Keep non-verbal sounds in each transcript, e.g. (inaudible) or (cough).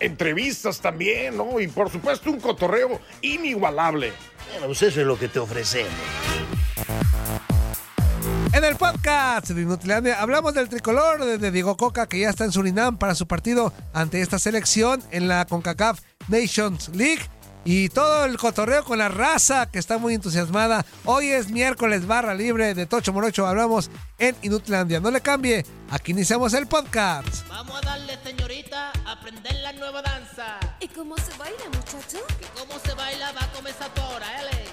Entrevistas también, ¿no? Y por supuesto un cotorreo inigualable. Bueno, pues eso es lo que te ofrecemos. En el podcast de Inutilandia hablamos del tricolor de, Diego Coca que ya está en Surinam para su partido ante esta selección en la CONCACAF Nations League y todo el cotorreo con la raza que está muy entusiasmada. Hoy es miércoles barra libre de Tocho Morocho. Hablamos en Inutilandia. No le cambie. Aquí iniciamos el podcast. Vamos a darle, aprender la nueva danza. ¿Y cómo se baila, muchacho? Que cómo se baila va a comenzar ahora, ¿eh?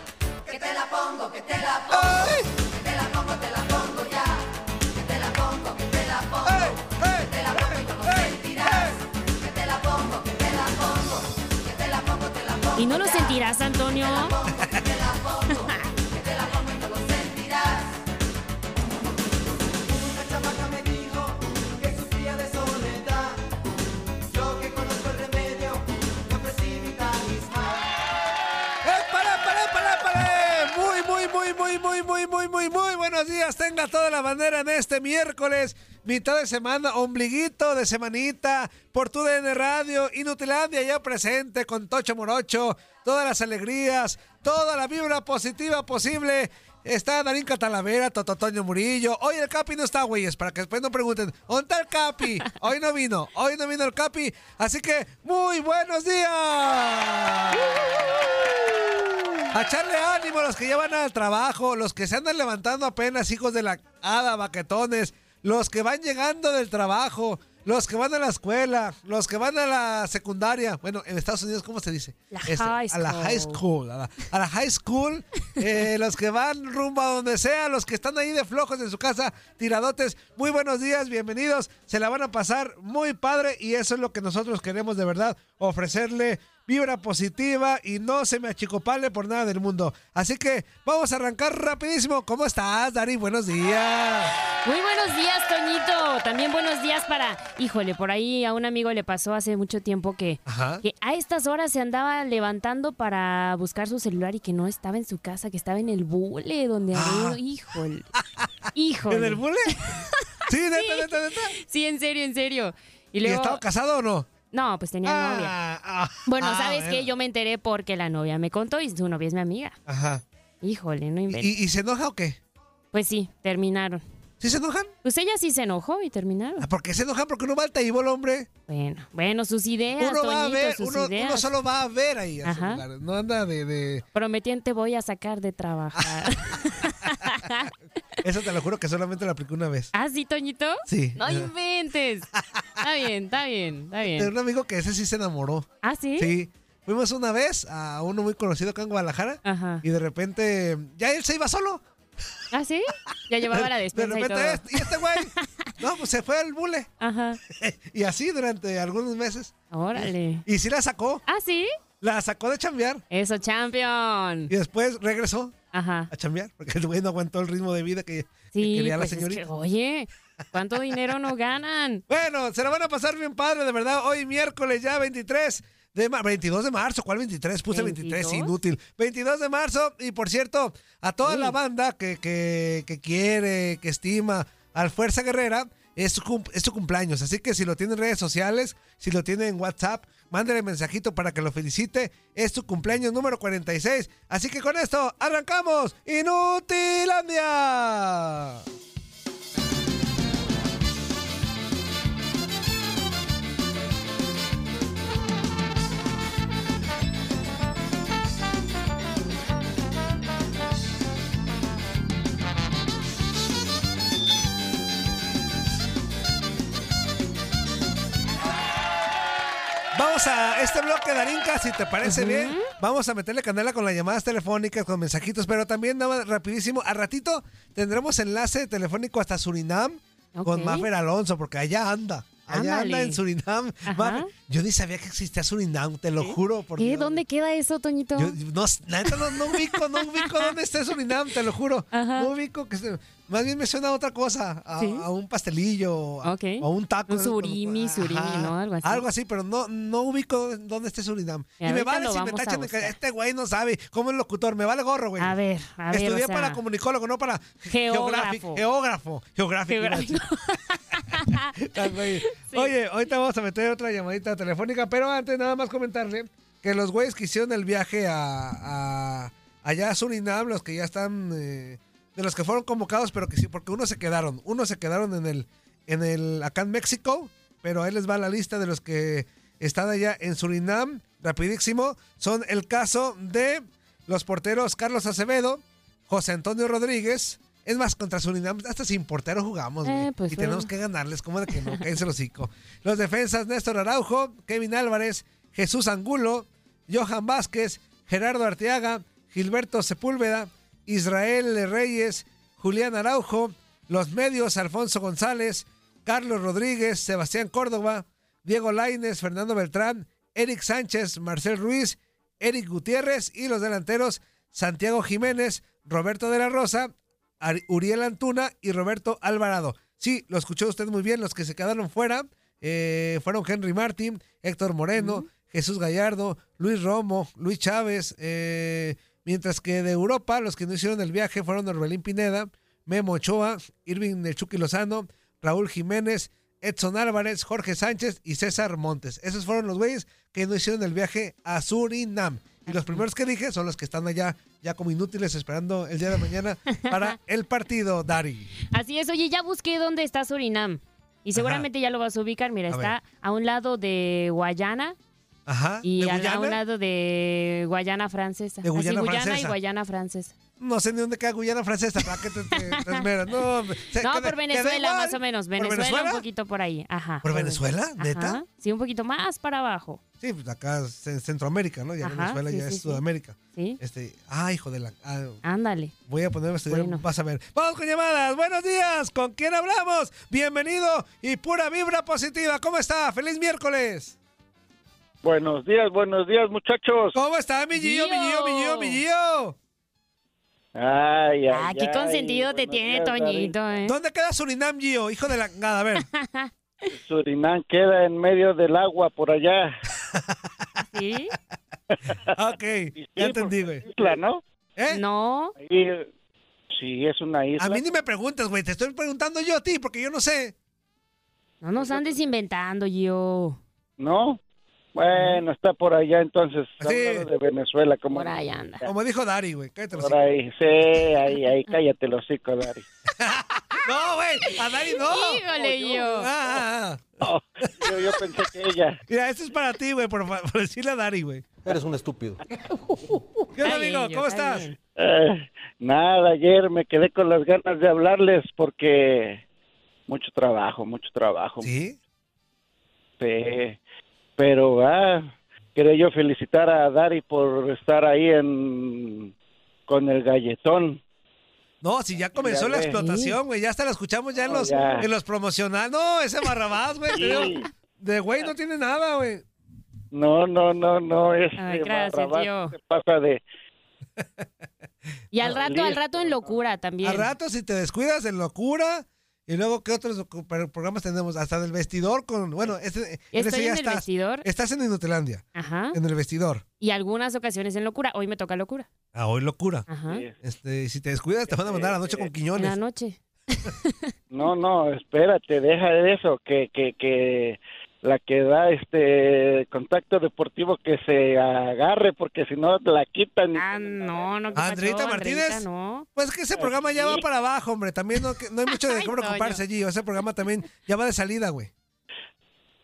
Que te la pongo, que te la pongo. Que te la pongo, te la pongo ya. Que te la pongo, que te la pongo. Que te la pongo y no lo sentirás. Que te la pongo, que te la pongo. Que te la pongo, te la pongo. ¿Y no lo sentirás, Antonio? Buenos días. Tenga toda la bandera en este miércoles, mitad de semana, ombliguito de semanita, por tu Radio, Inutilandia ya presente con Tocho Morocho, todas las alegrías, toda la vibra positiva posible. Está Darín Catalavera, Tototoño Murillo. Hoy el Capi no está, güeyes, para que después no pregunten, ¿dónde está el Capi? (laughs) Hoy no vino, hoy no vino el Capi. Así que, muy buenos días. A echarle ánimo a los que ya van al trabajo, los que se andan levantando apenas, hijos de la hada, baquetones, los que van llegando del trabajo, los que van a la escuela, los que van a la secundaria. Bueno, en Estados Unidos, ¿cómo se dice? La Este, high A la high school. A la, a la high school. (laughs) eh, los que van rumbo a donde sea, los que están ahí de flojos en su casa, tiradotes. Muy buenos días, bienvenidos. Se la van a pasar muy padre y eso es lo que nosotros queremos de verdad, ofrecerle vibra positiva y no se me achicopale por nada del mundo. Así que vamos a arrancar rapidísimo. ¿Cómo estás, Dari? Buenos días. Muy buenos días, Toñito. También buenos días para. Híjole, por ahí a un amigo le pasó hace mucho tiempo que, que a estas horas se andaba levantando para buscar su celular y que no estaba en su casa, que estaba en el bule donde Ah. había. Híjole. Híjole. ¿En el bule? (laughs) Sí, neta, neta, neta. Sí, en serio, en serio. Y ¿Y luego. estaba casado o no? No, pues tenía novia. Ah, ah, Bueno, ah, ¿sabes bueno. qué? Yo me enteré porque la novia me contó y su novia es mi amiga. Ajá. Híjole, no ¿Y, inventes. y se enoja o qué? Pues sí, terminaron. ¿Sí se enojan? Pues ella sí se enojó y terminaron. Ah, ¿Por qué se enojan? Porque uno va al table, hombre. Bueno, bueno, sus ideas, Uno va a ver, sus uno, ideas. uno solo va a ver ahí a su Ajá. lugar. No anda de, de- te voy a sacar de trabajar. (laughs) Eso te lo juro que solamente lo apliqué una vez. ¿Ah, sí, Toñito? Sí. No inventes. Está bien, está bien, está bien. un amigo que ese sí se enamoró. ¿Ah, sí? Sí. Fuimos una vez a uno muy conocido acá en Guadalajara Ajá. y de repente ya él se iba solo. ¿Ah, sí? Ya llevaba la De despensa y repente, todo. este- ¿y este güey? (laughs) No, pues se fue al bule. Ajá. (laughs) Y así durante algunos meses. Órale. Y sí la sacó. ¿Ah, sí? La sacó de chambear. Eso, champion. Y después regresó Ajá. a chambear. Porque el güey no aguantó el ritmo de vida que, que Sí, quería pues la es que, señorita. oye, ¿cuánto dinero no ganan? (laughs) Bueno, se la van a pasar bien padre, de verdad. Hoy miércoles ya 23 de ma- 22 de marzo. ¿Cuál 23? Puse 23, ¿22? inútil. 22 de marzo. Y por cierto, a toda Sí. la banda que, que, que quiere, que estima al Fuerza Guerrera, es su, cum- es su cumpleaños. Así que si lo tiene en redes sociales, si lo tiene en WhatsApp, mándale mensajito para que lo felicite. Es su cumpleaños número 46. Así que con esto arrancamos. Inutilandia. Vamos a este bloque de Arinca, si te parece bien. Vamos a meterle candela con las llamadas telefónicas, con mensajitos, pero también nada más rapidísimo. A ratito tendremos enlace telefónico hasta Surinam con Ok. Maffer Alonso, porque allá anda. Allá anda en Surinam. Ajá. Maffer, yo ni sabía que existía Surinam, te lo juro. Por ¿Qué? Dios. ¿Dónde queda eso, Toñito? Yo, no, no, no ubico, no ubico dónde está Surinam, te lo juro. Ajá. No ubico que se- más bien me suena a otra cosa, a, ¿Sí? a un pastelillo, a, Ok. a un taco. Un surimi, surimi, ¿no? Algo así. Algo así, pero no, no ubico dónde esté Surinam. Y Y, me vale si me tachan de que este güey no sabe cómo es locutor, me vale gorro, güey. A ver, a ver. Estudié o sea, para comunicólogo, no para Geógrafo. Geógrafo. Geográfico. Geográfico. (laughs) Oye, ahorita vamos a meter otra llamadita telefónica, pero antes nada más comentarle que los güeyes que hicieron el viaje a, a- allá a Surinam, los que ya están, eh, de los que fueron convocados, pero que sí, porque unos se quedaron, unos se quedaron en el, en el, acá en México, pero ahí les va la lista de los que están allá en Surinam, rapidísimo, son el caso de los porteros Carlos Acevedo, José Antonio Rodríguez, es más, contra Surinam, hasta sin portero jugamos. Eh, pues y bueno. tenemos que ganarles, como de que no, cállense el hocico. Los defensas, Néstor Araujo, Kevin Álvarez, Jesús Angulo, Johan Vázquez, Gerardo Arteaga, Gilberto Sepúlveda, Israel Reyes, Julián Araujo, los medios, Alfonso González, Carlos Rodríguez, Sebastián Córdoba, Diego Laines, Fernando Beltrán, Eric Sánchez, Marcel Ruiz, Eric Gutiérrez y los delanteros Santiago Jiménez, Roberto de la Rosa, Uriel Antuna y Roberto Alvarado. Sí, lo escuchó usted muy bien, los que se quedaron fuera eh, fueron Henry Martin, Héctor Moreno, Jesús Gallardo, Luis Romo, Luis Chávez, eh, mientras que de Europa los que no hicieron el viaje fueron Orbelín Pineda, Memo Ochoa, Irving El Chucky Lozano, Raúl Jiménez, Edson Álvarez, Jorge Sánchez y César Montes. Esos fueron los güeyes que no hicieron el viaje a Surinam. Y los primeros que dije son los que están allá ya como inútiles esperando el día de mañana para (laughs) el partido, Dari. Así es, oye, ya busqué dónde está Surinam. Y seguramente ya lo vas a ubicar. Mira, A está a un lado de Guayana Ajá. y ¿De al- a Guyana? un lado de Guayana francesa. De Así, Guyana Guyana y francesa. Guayana francesa. No sé ni dónde queda Guyana Francesa, ¿para qué te, te- te (laughs) esmeras? No, hombre, se- No, queda- por Venezuela, más o menos. ¿Por Venezuela, Venezuela? un poquito por ahí. Ajá. ¿Por Venezuela? ¿Neta? Sí, un poquito más para abajo. Sí, pues acá es en Centroamérica, ¿no? Ya Ajá, Venezuela sí, ya sí, es. Sudamérica. Sí. Este, ah, hijo de la... ah, Ándale. voy a ponerme a estudiar, Bueno. vas a ver. Vamos con llamadas, buenos días, ¿con quién hablamos? Bienvenido y pura vibra positiva, ¿cómo está? ¡Feliz miércoles! Buenos días, buenos días, muchachos. ¿Cómo está, mi Gillo, mi Gillo, mi Gillo, mi Gillo? Ay, ay, Ah, qué ay, consentido te tiene días, Toñito, ¿eh? ¿Dónde queda Surinam, Gio? Hijo de la... Nada, a ver. (laughs) Surinam queda en medio del agua por allá. (laughs) ¿Sí? ok, ya entendí, güey. Isla, ¿no? ¿Eh? No. Ahí, sí, es una isla. A mí ni me preguntes, güey, te estoy preguntando yo a ti, porque yo no sé. No nos andes inventando, yo. ¿No? Bueno, está por allá entonces, Sí. hablando de Venezuela, como Por ahí anda. Como dijo Dari, güey, cállate los por ahí, sí, ahí, ahí, cállate los hocico, Dari. (laughs) No, güey, a Dari no. Híjole, yo. Ah, ah, ah. No, yo, yo pensé que ella. Mira, esto es para ti, güey, por, por decirle a Dari, güey. Eres un estúpido. (laughs) ¿Qué onda, amigo? yo, ¿Cómo está estás? Eh, nada, ayer me quedé con las ganas de hablarles porque mucho trabajo, mucho trabajo. ¿Sí? Sí, pero ah, quería yo felicitar a Dari por estar ahí en con el galletón. No, si ya comenzó Ya la explotación, güey, ya hasta la escuchamos ya en los, en los promocionales. No, ese barrabás, güey, Sí. de güey no tiene nada, güey. No, no, no, no, es Ay, gracias, tío. se pasa de Y al rato, al rato en locura también. Al rato, si te descuidas, en locura. Y luego, ¿qué otros programas tenemos? Hasta del vestidor con... Bueno, este, Estoy ya en el estás. vestidor. Estás en Inutilandia, Ajá. en el vestidor. Y algunas ocasiones en locura. Hoy me toca locura. Ah, hoy locura. Ajá. Sí. Este, si te descuidas, te van a mandar a la noche con En la Quiñones. noche. (laughs) No, no, espérate, deja de eso, que, que, que la que da este contacto deportivo que se agarre, porque si no te la quitan. Ah, no, no. ¿qué ¿Andreita Martínez? Andreita? No. Pues que ese programa ya va para abajo, hombre. También no, que- no hay mucho de (laughs) qué preocuparse, Gio. Ese programa también ya va de salida, güey.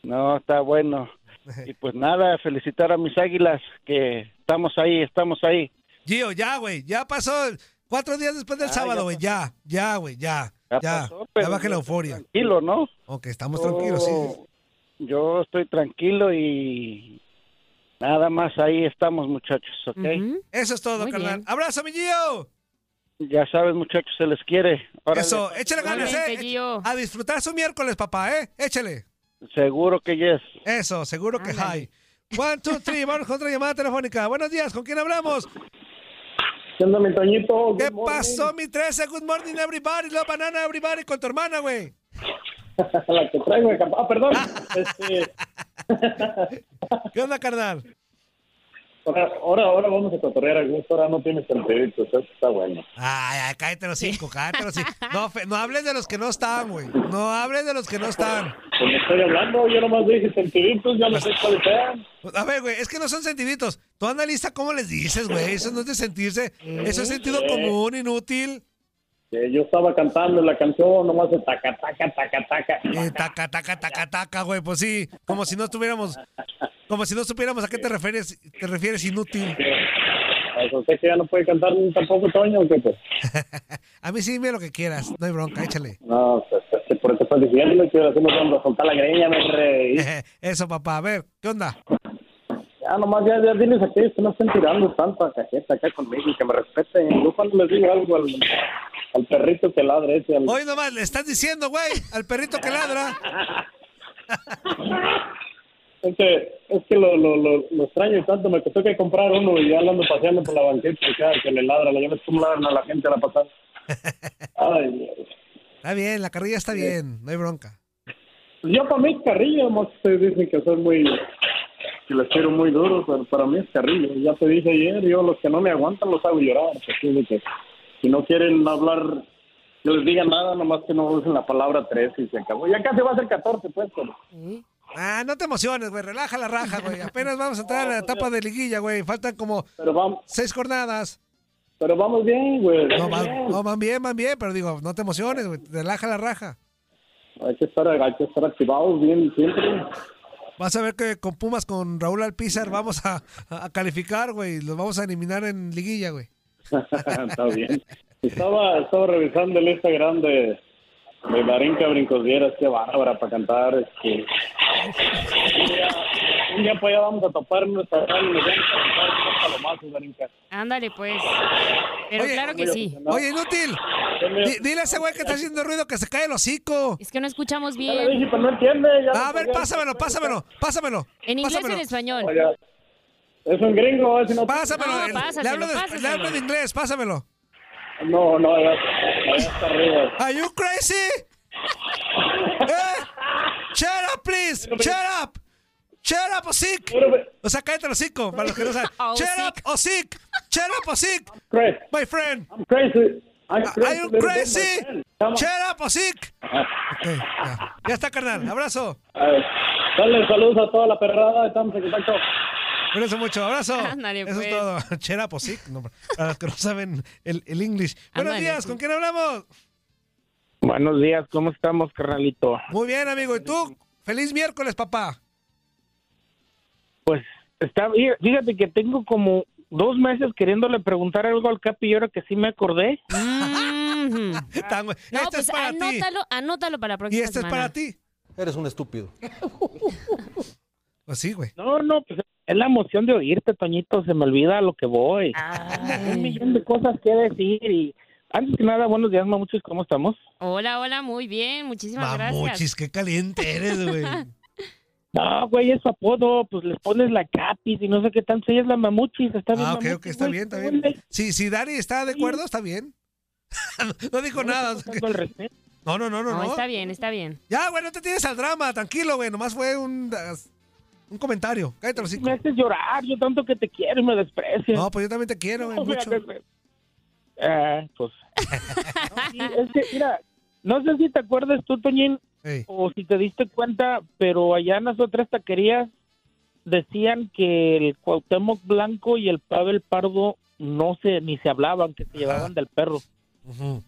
No, está bueno. (laughs) Y pues nada, felicitar a mis águilas, que estamos ahí, estamos ahí. Gio, ya, güey. Ya pasó cuatro días después del Ah, sábado, güey. Ya, ya, güey, ya. Ya Ya, pasó, ya baje la euforia. Tranquilo, ¿no? Ok, estamos tranquilos, sí. Yo- estoy tranquilo y, Nada más ahí estamos, muchachos, ¿ok? Eso es todo, Muy carnal. bien. ¡Abrazo, mi Gio! Ya sabes, muchachos, se les quiere. Órale. Eso, échale ganas, ¿eh? Gio. A disfrutar su miércoles, papá, ¿eh? Échale. Seguro que yes. Eso, seguro que Ándale. hay. One, two, three, vamos con otra llamada telefónica. Buenos días, ¿con quién hablamos? ¿Qué onda, mi Toñito? ¿Qué Good morning. pasó, mi 13? Good morning, everybody. Love banana, everybody, con tu hermana, güey. (laughs) La que traigo de Ah, perdón. (laughs) Este, ¿Qué onda, carnal? ahora, ahora, ahora vamos a cotorrear a gusto. Ahora no tienes sentiditos. Eso está bueno. Ay, ay, cállate los cinco, cállate los cinco. No, fe- no hables de los que no están, güey. No hables de los que no están. Pues me estoy hablando. Yo nomás dije sentiditos. Ya no sé cuáles sean. A ver, güey, es que no son sentiditos. Tú analiza cómo les dices, güey. Eso no es de sentirse. Eso es sentido común, inútil. Que yo estaba cantando la canción. Nomás de taca, taca, taca, taca. Eh, taca, taca, taca, taca, güey. Pues sí, como si no tuviéramos, como si no supiéramos a qué te refieres, te refieres inútil. Pues usted que ya no puede cantar tampoco, Toño. ¿o qué, pues? (laughs) A mí sí dime lo que quieras, no hay bronca, échale. No, pues, por eso estás diciendo que hacemos cuando soltar la greña, me. (laughs) Eso, papá, a ver, ¿qué onda? Ya nomás, ya, ya diles a aquellos que no estén tirando tanta cajeta acá conmigo y que me respeten. Yo cuando les digo algo al, al perrito que ladre ese, al, Hoy nomás le estás diciendo, güey, al perrito que ladra. (laughs) es que, es que lo, lo, lo, lo extraño tanto, me costó que comprar uno y ya lo ando paseando por la banqueta y cada que le ladra, ya ves cómo ladran a la gente a la pasada. (laughs) Ay, Dios. Está bien, la carrilla está bien, no hay bronca. Pues yo para mí es carrillo, más ustedes dicen que soy muy, que les quiero muy duro, pero para mí es carrillo. Ya te dije ayer, yo los que no me aguantan los hago llorar, así de que si no quieren hablar, que les diga nada, nomás que no usen la palabra tres y se acabó. Ya casi va a ser 14, pues, pero... Ah, no te emociones, güey, relaja la raja, güey. Apenas vamos a entrar a la etapa de liguilla, güey. Faltan como Pero vamos, seis jornadas. pero vamos bien, güey. No, vamos van, bien. no, van bien, van bien, pero digo, no te emociones, güey. Relaja la raja. Hay que estar, hay que estar activados bien siempre. Vas a ver que con Pumas, con Raúl Alpizar, vamos a, a calificar, güey. Los vamos a eliminar en liguilla, güey. (laughs) Está bien. Estaba, estaba revisando el Instagram de, de Darinka Brincos Vieras, qué bárbara para cantar. Este. Un día, un día para allá vamos a topar nuestra radio y nos vamos a cantar unos palomazos. Ándale, pues. Pero Oye, claro que sí. Oye, inútil. Di- dile a ese güey que está haciendo ruido que se cae el hocico. Es que no escuchamos Ya le dije, bien. pero no entiende. ya A no ver, pásamelo, pásamelo, pásamelo. En inglés o pásamelo. en español. Oye, Es un gringo, ese no. Pásamelo. No, el- le, hablo de, le pásaselo. hablo de inglés, pásamelo. No, no, ya, ya está arriba. Are you crazy? ¿Eh? Shut up, please. Shut up. Shut up, Osic. O sea, cállate el hocico, para los que no saben. (laughs) Oh, Shut sick. up, Osic. Shut up. Crazy. My friend. I'm crazy. I'm Are you crazy? Shut up, Osic. Ok, ya. Ya está, carnal. Abrazo. Dale saludos a toda la perrada. Estamos en contacto. Cuídense mucho. Abrazo. (laughs) Ándale, Eso es pues. todo. (laughs) Up, Osic. No, (laughs) para los que no saben el, el English. Buenos Ándale, días. sí. ¿Con quién hablamos? Buenos días, ¿cómo estamos, carnalito? Muy bien, amigo. ¿Y tú? Feliz miércoles, papá. Pues está bien. Fíjate que tengo como dos meses queriéndole preguntar algo al Capi y ahora que sí me acordé. Mhm. Tan- No, este pues es para ti. anótalo, anótalo para la Y próxima este es semana. para ti. Eres un estúpido. Pues sí, güey. No, no, pues es la emoción de oírte, Toñito. Se me olvida a lo que voy. Ay. Un millón de cosas que decir y antes que nada, buenos días, mamuchos, ¿cómo estamos? Hola, hola, muy bien. Muchísimas gracias. Mamuchis, qué caliente eres, güey. (laughs) No, güey, es su apodo, pues les pones la capis y no sé qué tanto. Ella es la mamuchis, está bien. Ah, ok, mamuchis, ok, está güey, bien, está ¿qué bien. onda? Sí, si Dani está de acuerdo, está bien. (laughs) no dijo nada. No, no, no, no, No, no. está bien, está bien. Ya, güey, no te tienes al drama, tranquilo, güey. Nomás fue un, un comentario. Cállate los Me haces llorar, yo tanto que te quiero y me desprecias. No, pues yo también te quiero, güey, No, mucho. fíjate, Ah, pues. No, (laughs) sí, es que, mira, no sé si te acuerdas tú, Toñín, o si te diste cuenta, pero allá en las otras taquerías decían que el Cuauhtémoc Blanco y el Pavel Pardo no se ni se hablaban, que se llevaban del perro. Ujú.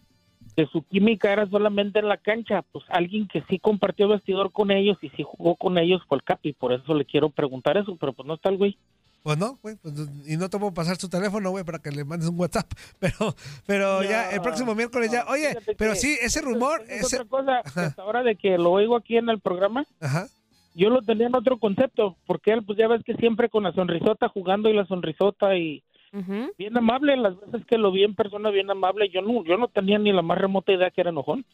Que su química era solamente en la cancha. Pues alguien que sí compartió vestidor con ellos y sí jugó con ellos fue el Capi. Por eso le quiero preguntar eso, pero pues no está el güey. Pues no, güey. pues, y no te puedo pasar su teléfono, güey, para que le mandes un WhatsApp. (laughs) Pero, pero ya, el próximo miércoles ya. Oye, pero sí, ese rumor. Es Ese... otra cosa, (laughs) Ajá. hasta ahora de que lo oigo aquí en el programa, Ajá. yo lo tenía en otro concepto, porque él, pues ya ves que siempre con la sonrisota jugando y la sonrisota y bien amable, las veces que lo vi en persona bien amable, yo no, yo no tenía ni la más remota idea que era enojón.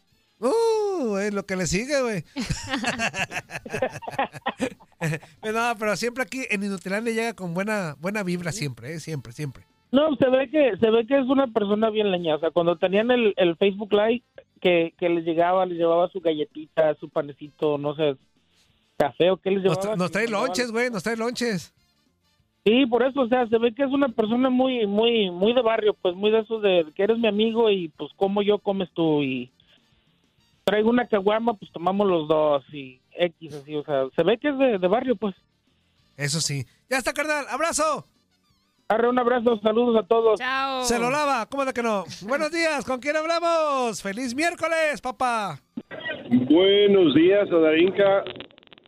Uh, es lo que le sigue, güey. (laughs) no, pero siempre aquí en Inutilandia llega con buena buena vibra siempre, ¿eh? siempre, siempre. No, se ve que se ve que es una persona bien leñosa. Cuando tenían el, el Facebook Live, que, que les llegaba, les llevaba su galletita, su panecito, no sé, café o qué les Nos, llevaba. tra- nos trae lonches, güey, nos trae lonches. Sí, por eso, o sea, se ve que es una persona muy, muy, muy de barrio, pues muy de esos de que eres mi amigo y pues como yo comes tú y traigo una caguama, pues tomamos los dos y X así, o sea, se ve que es de, de barrio, pues. Eso sí. Ya está, carnal. ¡Abrazo! Arre, un abrazo, saludos a todos. Chao. Se lo lava, ¿cómo de que no? Buenos días, ¿con quién hablamos? ¡Feliz miércoles, papá! Buenos días, Adarinka.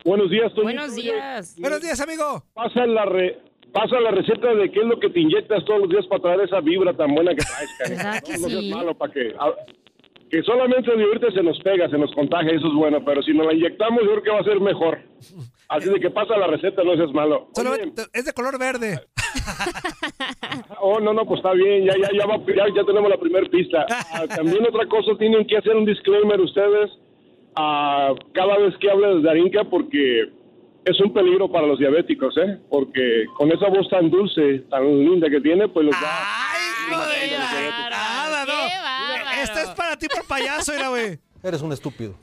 Buenos días, Toño. Buenos días. Buenos días, amigo. Pasa la, re- pasa la receta de qué es lo que te inyectas todos los días para traer esa vibra tan buena que traes, cariño. ¿Verdad que No, no seas sí? malo para que... a- que solamente vivirte se nos pega, se nos contagia, eso es bueno, pero si nos la inyectamos yo creo que va a ser mejor. Así de que pasa la receta, no seas malo. Solo Oye, es de color verde. (laughs) Oh, no, no, pues está bien, ya, ya, ya, va- ya, ya tenemos la primera pista. Ah, también otra cosa, tienen que hacer un disclaimer ustedes ah, cada vez que hablen de Darinka porque es un peligro para los diabéticos, ¿eh? Porque con esa voz tan dulce, tan linda que tiene, pues los va... Nada, no. Esta es para ti por payaso, mira, güey. Eres un estúpido.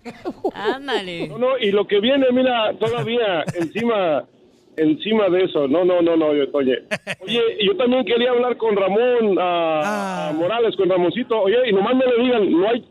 Ándale. No, no, y lo que viene, mira, todavía encima encima de eso. No, no, no, no, yo- oye. Oye, yo también quería hablar con Ramón ah, ah, Morales, con Ramoncito. Oye, y nomás no le digan, no hay,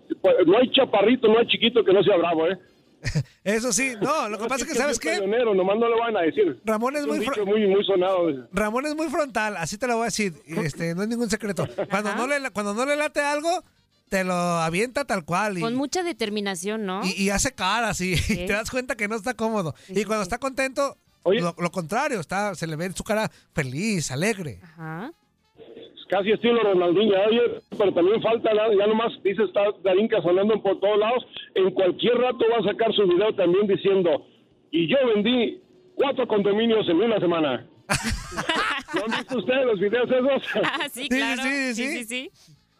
no hay chaparrito, no hay chiquito que no sea bravo, ¿eh? (laughs) Eso sí, no, (laughs) lo que pasa es que, ¿sabes qué? Pionero, nomás no lo van a decir. Ramón es muy muy, muy sonado. Ramón es muy frontal, así te lo voy a decir. Este, no es ningún secreto. Cuando no le, cuando no le late algo, te lo avienta tal cual. Y, Con mucha determinación, ¿no? y, y hace caras y, y te das cuenta que no está cómodo. y cuando está contento, lo, lo contrario, está, se le ve en su cara feliz, alegre. Ajá. Casi estilo Ronaldinho, oye, pero también falta, ya ya nomás dice, está Darinka sonando por todos lados. En cualquier rato va a sacar su video también diciendo, y yo vendí cuatro condominios en una semana. (laughs) ¿No han visto ustedes los videos esos? Ah, sí, claro. sí, sí. sí, sí.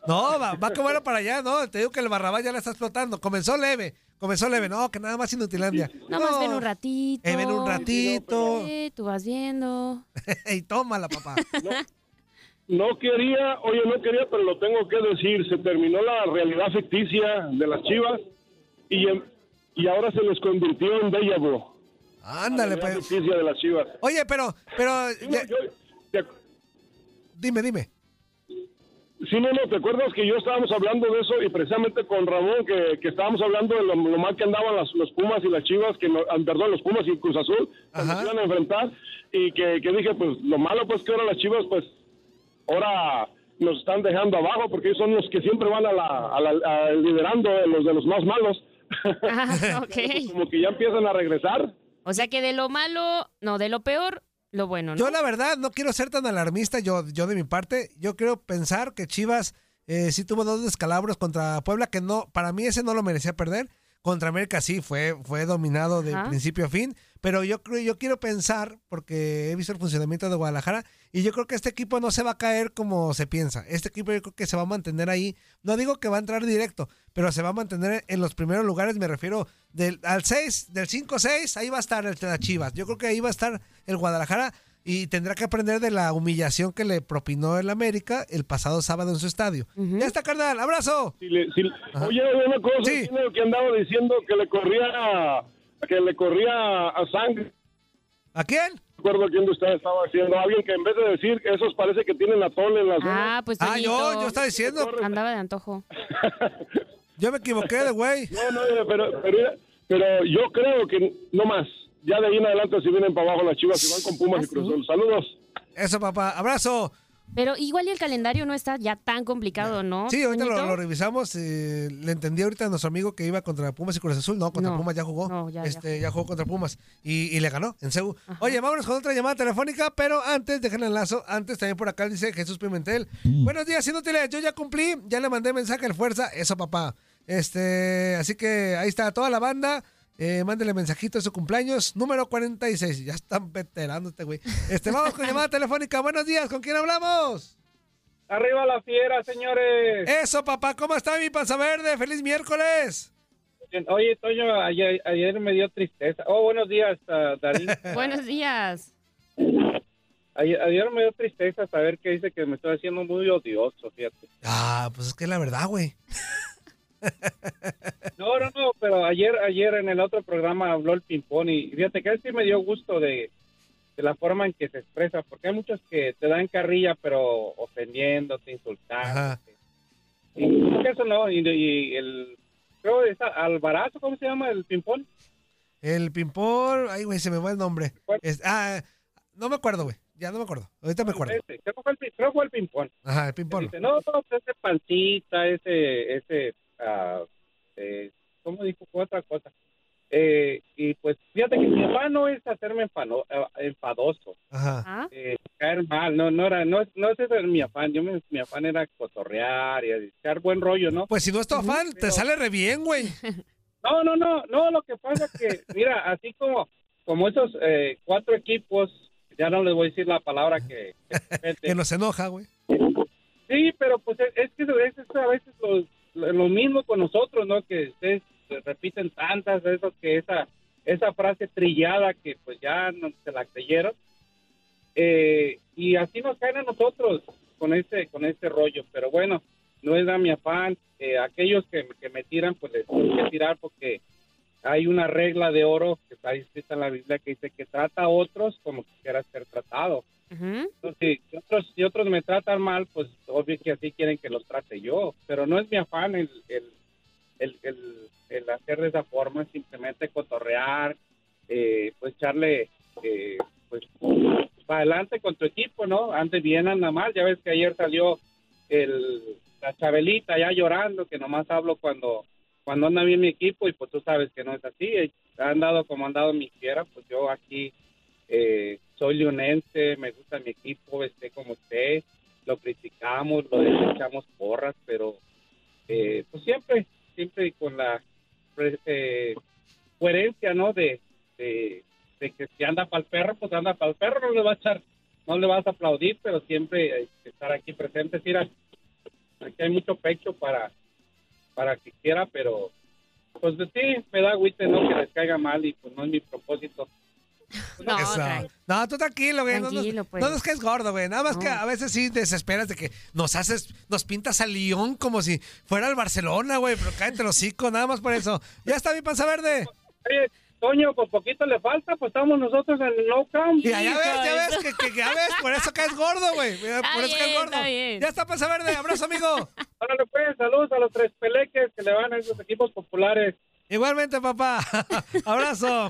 No, va, va que bueno para allá, no. Te digo que el Barrabás ya la está explotando. Comenzó leve, comenzó leve. No, que nada más Inutilandia. Nada más ven un ratito. Eh, ven un ratito. Sí, tú vas viendo. (laughs) y tómala, papá. No quería, oye, no quería, pero lo tengo que decir. Se terminó la realidad ficticia de las chivas y, em- y ahora se les convirtió en déjà vu. Ándale, La realidad pues. ficticia de las chivas. Oye, pero, pero. ya- Dime, dime. Sí, no, no, ¿te acuerdas que yo estábamos hablando de eso y precisamente con Ramón, que, que estábamos hablando de lo, lo mal que andaban las, los Pumas y las Chivas, que no, ah, perdón, los Pumas y Cruz Azul, cuando se iban a enfrentar, y que, que dije, pues lo malo pues que ahora las Chivas, pues ahora nos están dejando abajo, porque ellos son los que siempre van a la, a la- a liderando de los de los más malos. Ah, (laughs) ok. Como que ya empiezan a regresar. O sea que de lo malo, no, de lo peor, lo bueno, ¿no? Yo la verdad no quiero ser tan alarmista, yo, yo de mi parte, yo quiero pensar que Chivas eh, sí tuvo dos descalabros contra Puebla, que no, para mí ese no lo merecía perder. Contra América sí fue, fue dominado de Ajá. principio a fin, pero yo creo, yo quiero pensar, porque he visto el funcionamiento de Guadalajara, y yo creo que este equipo no se va a caer como se piensa. Este equipo yo creo que se va a mantener ahí. No digo que va a entrar directo, pero se va a mantener en los primeros lugares, me refiero del, al 6, del 5-6, ahí va a estar el, la Chivas. Yo creo que ahí va a estar el Guadalajara y tendrá que aprender de la humillación que le propinó el América el pasado sábado en su estadio. Ya está, carnal, abrazo. Si le- si- oye, una cosa, lo que andaba diciendo que le corría, que le corría a sangre. ¿A quién? No recuerdo quién de ustedes estaba diciendo. Alguien que en vez de decir que esos parece que tienen atole en las Ah, pues Ah, yo, yo estaba diciendo. Andaba de antojo. (laughs) Yo me equivoqué de güey. No, no, pero, pero, pero yo creo que no más. Ya de ahí en adelante si vienen para abajo las chivas y van con Pumas y Cruz Azul. Saludos. Eso, papá. Abrazo. Pero igual y el calendario no está ya tan complicado, ¿no? Sí, ahorita lo, revisamos. eh, le entendí ahorita a nuestro amigo que iba contra Pumas y Cruz Azul. No, contra No, Pumas ya jugó. no, ya, ya este, ya jugó contra Pumas y, y le ganó en CEU. Oye, vámonos con otra llamada telefónica, pero antes, déjenle el enlazo. Antes también por acá dice Jesús Pimentel. Buenos días, inútiles. Yo ya cumplí, ya le mandé mensaje al fuerza. Eso, papá. Este, así que ahí está toda la banda. Eh, mándele mensajito de su cumpleaños, número 46. Ya están veterando este güey. Este, vamos con llamada telefónica. Buenos días, ¿con quién hablamos? Arriba la fiera, señores. Eso, papá, ¿cómo está mi panza verde? ¡Feliz miércoles! Oye, Toño, ayer, ayer me dio tristeza. Oh, buenos días, uh, Darín. (laughs) Buenos días. Ayer, ayer me dio tristeza saber que dice que me estoy haciendo muy odioso, fíjate. Ah, pues es que es la verdad, güey. (laughs) No, no, no, pero ayer, ayer en el otro programa habló el ping-pong y fíjate que él sí me dio gusto de, de la forma en que se expresa, porque hay muchos que te dan carrilla, pero ofendiéndote, insultando. Y eso no, y, y el, creo que es Alvarazo, ¿cómo se llama el ping-pong? El ping-pong, ay, güey, se me va el nombre. Es- ah, no me acuerdo, güey. Ya no me acuerdo. Ahorita me acuerdo. Ese, creo que fue el, ping-pong. Ajá, el ping-pong. No, no, pues ese pancita, ese, ese, ah, eh, ¿cómo dijo? Otra cosa. Eh, y pues fíjate que mi afán no es hacerme enfano- eh, enfadoso, Ajá. eh, caer mal, no, no era, no, no ese era mi afán, yo me- mi afán era cotorrear y echar buen rollo, ¿no? Pues si no es tu afán, te sale re bien, güey. (laughs) No, no, no, no, lo que pasa es que, mira, así como, como esos eh, cuatro equipos, ya no les voy a decir la palabra que, que (laughs) Que nos enoja, güey. Sí, pero pues es, que a veces, a veces lo, lo- mismo con nosotros, ¿no? Que ustedes repiten tantas veces que esa esa frase trillada que pues ya no se la creyeron. Eh, y así nos caen a nosotros con ese con ese rollo. Pero bueno, no es a mi afán. Eh, aquellos que, que me tiran, pues les tengo que tirar porque hay una regla de oro que está escrita en la Biblia que dice que trata a otros como quisiera ser tratado. Entonces, si otros, si otros me tratan mal, pues obvio que así quieren que los trate yo. Pero no es mi afán el, el, el, el- el hacer de esa forma, simplemente cotorrear, eh, pues echarle, eh, pues, para adelante con tu equipo, ¿no? Ande bien, anda mal. Ya ves que ayer salió el, la Chabelita ya llorando, que nomás hablo cuando cuando anda bien mi equipo y pues tú sabes que no es así. Ha andado como ha andado mi fiera, pues yo aquí eh, soy leonense, me gusta mi equipo, esté como esté, lo criticamos, lo desechamos porras, pero eh, pues siempre, siempre con la eh, coherencia, ¿no? De, de, de que si anda para el perro, pues anda para el perro, no le va a echar, no le vas a aplaudir, pero siempre estar aquí presente. Mira, aquí hay mucho pecho para, para que quiera, pero pues de sí me da agüite, ¿no? Que les caiga mal y pues no es mi propósito. (laughs) No, tran- No, tú tranquilo, güey. No nos- Tranquilo, no, pues. nos caes gordo, güey. Nada más que No. a veces sí desesperas de que nos haces, nos pintas al León como si fuera el Barcelona, güey. Pero cállate los hocico, nada más por eso. Ya está mi panza verde. Oye, Toño, pues poquito le falta, pues estamos nosotros en el no count. Y ya ves, ya ves, que, que- ya ves, por eso caes gordo, güey. Está Por eso caes gordo. está bien. Ya está panza verde, abrazo, amigo. (laughs) Órale, pues, saludos a los tres peleques que le van a esos equipos populares. Igualmente, papá. (laughs) Abrazo.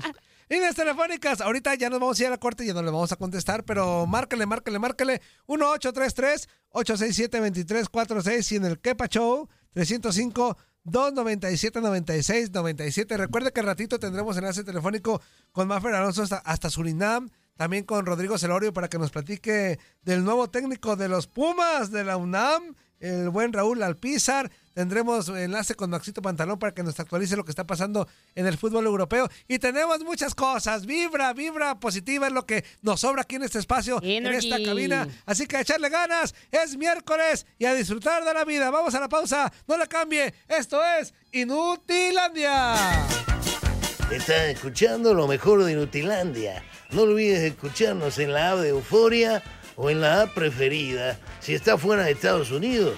Líneas telefónicas. Ahorita ya nos vamos a ir a la corte y ya no le vamos a contestar, pero márcale, márcale, márcale. 1833-867-2346 y en el Kepa Show 305-297-9697. Recuerde que al ratito tendremos enlace telefónico con Maffer Alonso hasta, hasta Surinam. También con Rodrigo Celorio para que nos platique del nuevo técnico de los Pumas de la UNAM, el buen Raúl Alpizar. Tendremos enlace con Maxito Pantalón para que nos actualice lo que está pasando en el fútbol europeo. Y tenemos muchas cosas. Vibra, vibra positiva es lo que nos sobra aquí en este espacio, en esta cabina. Así que a echarle ganas. Es miércoles y a disfrutar de la vida. Vamos a la pausa. No la cambie. Esto es Inutilandia. Estás escuchando lo mejor de Inutilandia. No olvides escucharnos en la app de Euforia o en la app preferida si estás fuera de Estados Unidos.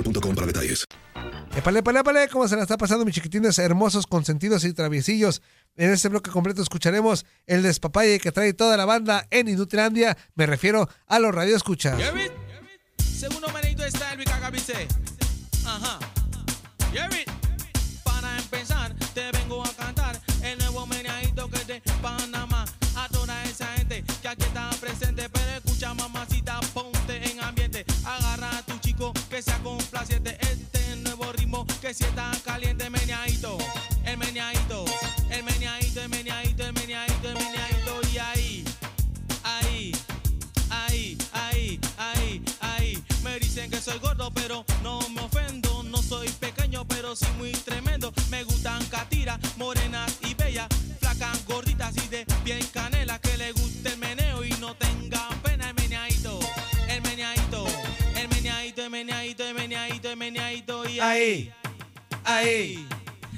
boostmobile.com para detalles. Epale, epale, epale, ¿cómo se la está pasando, mis chiquitines hermosos, consentidos y traviesillos? En este bloque completo escucharemos el despapalle que trae toda la banda en Inutilandia. Me refiero a los radioescuchas. Segundo menito está el. Ajá. Ritmo que si está caliente, meneadito. El meneadito, el meneadito, el meneadito, el meneadito, el meneadito. Y ahí, ahí, ahí, ahí, ahí, ahí. Me dicen que soy gordo, pero no me ofendo. No soy pequeño, pero sí muy tremendo. Me gustan catiras, morenas y bellas. Flacas, gorditas y de bien canela. Que le guste el meneo y no tengan pena. El meneadito, el meneadito, el meneadito, el meneadito, el meneadito, el meneadito. Y ahí. Ahí,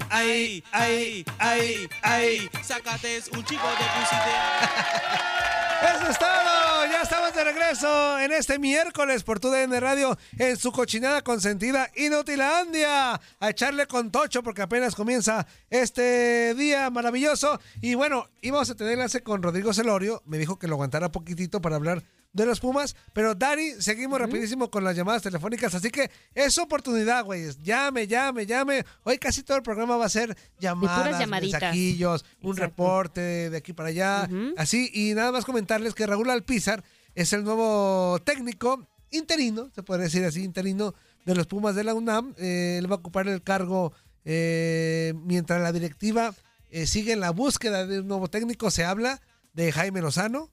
ahí, ahí, ahí, sácate un chico de pusite. (laughs) Eso es todo. Ya estamos de regreso en este miércoles por tu DN Radio en su cochinada consentida Inutilandia. A echarle con tocho porque apenas comienza este día maravilloso. Y bueno, íbamos a tener enlace con Rodrigo Celorio. Me dijo que lo aguantara poquitito para hablar de los Pumas. Pero Dari, seguimos rapidísimo con las llamadas telefónicas. Así que es oportunidad, güey. Llame, llame, llame. Hoy casi todo el programa va a ser llamadas, mensajillos, un Exacto. reporte de aquí para allá. Así, y nada más comentarles que Raúl Alpizar es el nuevo técnico interino, se podría decir así, interino de los Pumas de la UNAM. Eh, él va a ocupar el cargo eh, mientras la directiva eh, sigue en la búsqueda de un nuevo técnico. Se habla de Jaime Lozano,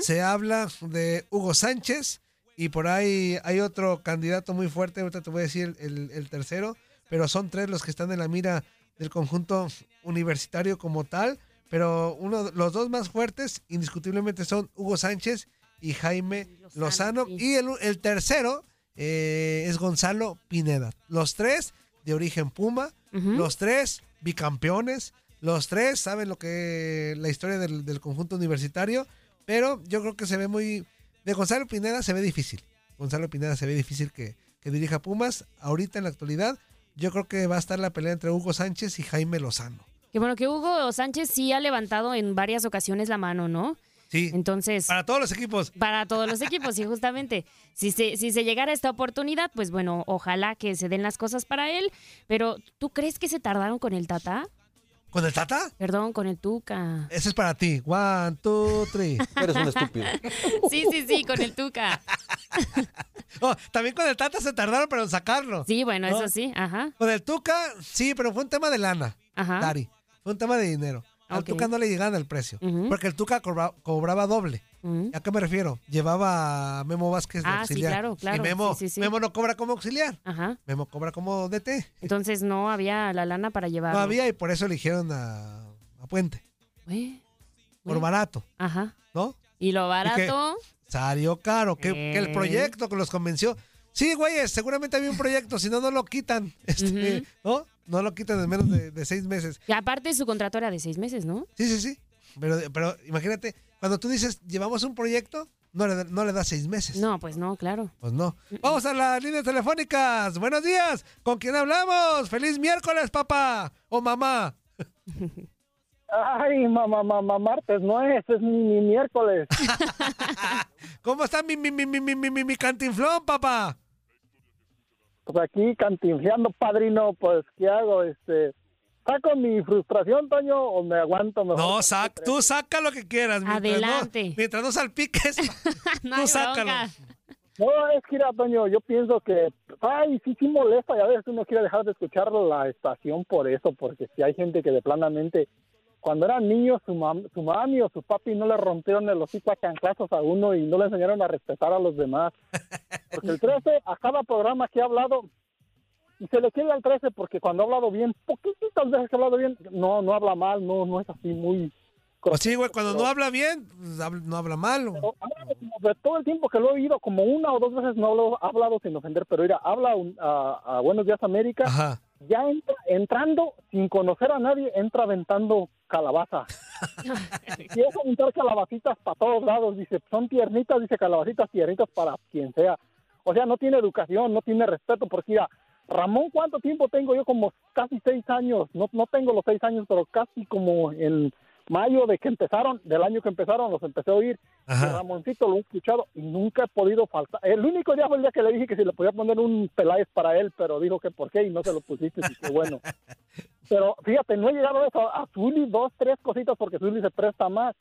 se habla de Hugo Sánchez y por ahí hay otro candidato muy fuerte, ahorita te voy a decir el, el tercero, pero son tres los que están en la mira del conjunto universitario como tal, pero uno, los dos más fuertes indiscutiblemente son Hugo Sánchez y Jaime Lozano, y el, el tercero eh, es Gonzalo Pineda. Los tres de origen Puma, los tres bicampeones, los tres saben lo que la historia del, del conjunto universitario, pero yo creo que se ve muy... De Gonzalo Pineda se ve difícil. Gonzalo Pineda se ve difícil que, que dirija Pumas. Ahorita en la actualidad, yo creo que va a estar la pelea entre Hugo Sánchez y Jaime Lozano. Que bueno, que Hugo Sánchez sí ha levantado en varias ocasiones la mano, ¿no? Sí. Entonces. Para todos los equipos. Para todos los equipos, sí, justamente. Si se, si se llegara esta oportunidad, pues bueno, ojalá que se den las cosas para él. Pero, ¿tú crees que se tardaron con el Tata? ¿Con el Tata? Perdón, con el Tuca. Ese es para ti. One, two, three. (laughs) Eres un estúpido. Sí, sí, sí, con el Tuca. (laughs) Oh, también con el Tata se tardaron, pero en sacarlo. Sí, bueno, ¿No? eso sí, ajá. Con el Tuca, sí, pero fue un tema de lana. Ajá. Dari. Fue un tema de dinero. Al. Tuca no le llegaban el precio. Porque el Tuca cobra- cobraba doble. ¿A qué me refiero? Llevaba a Memo Vázquez de Ah, sí, auxiliar. claro, claro. Y Memo, Sí, sí, sí. Memo no cobra como auxiliar. Ajá. Memo cobra como DT. Entonces no había la lana para llevar. No había y por eso eligieron a, a Puente. Por barato, Ajá. ¿no? Y lo Y barato. Salió caro. Que, que el Eh. proyecto que los convenció. Sí, güeyes, seguramente había un proyecto, si no, no lo quitan. (laughs) Este, ¿No? No lo quitan en menos de, de seis meses. Y aparte su contrato era de seis meses, ¿no? Sí, sí, sí. Pero, pero imagínate, cuando tú dices, llevamos un proyecto, no le, no le das seis meses. No, pues no, claro. Pues no. Vamos a las líneas telefónicas. Buenos días. ¿Con quién hablamos? Feliz miércoles, papá. O mamá. (laughs) Ay, mamá, mamá, martes no es, es mi, mi miércoles. (laughs) ¿Cómo está mi, mi, mi, mi, mi, mi, mi, mi cantinflón, papá? Pues aquí cantinfleando, padrino, pues, ¿qué hago? Este, ¿Saco mi frustración, Toño, o me aguanto mejor? No, sac, tú saca lo que quieras. mientras no- Adelante. mientras no salpiques, (laughs) No tú sácalo. No, es que, mira, Toño, yo pienso que, ay, sí, sí molesta y a veces uno quiere dejar de escuchar la estación por eso, porque si hay gente que de planamente, cuando eran niños, su, mam- su mami o su papi no le rompieron el hocico a chanclazos a uno y no le enseñaron a respetar a los demás. (laughs) Porque el 13, a cada programa que ha hablado, y se le quiere al 13 porque cuando ha hablado bien, poquititas veces que ha hablado bien, no, no habla mal, no, no es así muy... Pues sí, güey, cuando no habla bien, pues, habla- no habla mal. de todo el tiempo que lo he oído, como una o dos veces no hablo- ha hablado sin ofender, pero mira, habla un- a, a Buenos Días América, Ajá. ya entra, entrando sin conocer a nadie, entra aventando calabaza. (laughs) Empieza a aventar calabacitas para todos lados, dice, son tiernitas, dice calabacitas tiernitas para quien sea. O sea, no tiene educación, no tiene respeto, porque mira, Ramón, ¿cuánto tiempo tengo yo? Como casi seis años. No, no tengo los seis años, pero casi como en mayo de que empezaron, del año que empezaron, los empecé a oír. Ajá. Ramoncito lo he escuchado y nunca he podido faltar. El único día fue el día que le dije que si le podía poner un Peláez para él, pero dijo que por qué y no se lo pusiste, y que bueno. (laughs) Pero fíjate, no he llegado a eso. A Zuli dos, tres cositas porque Zuli se presta más.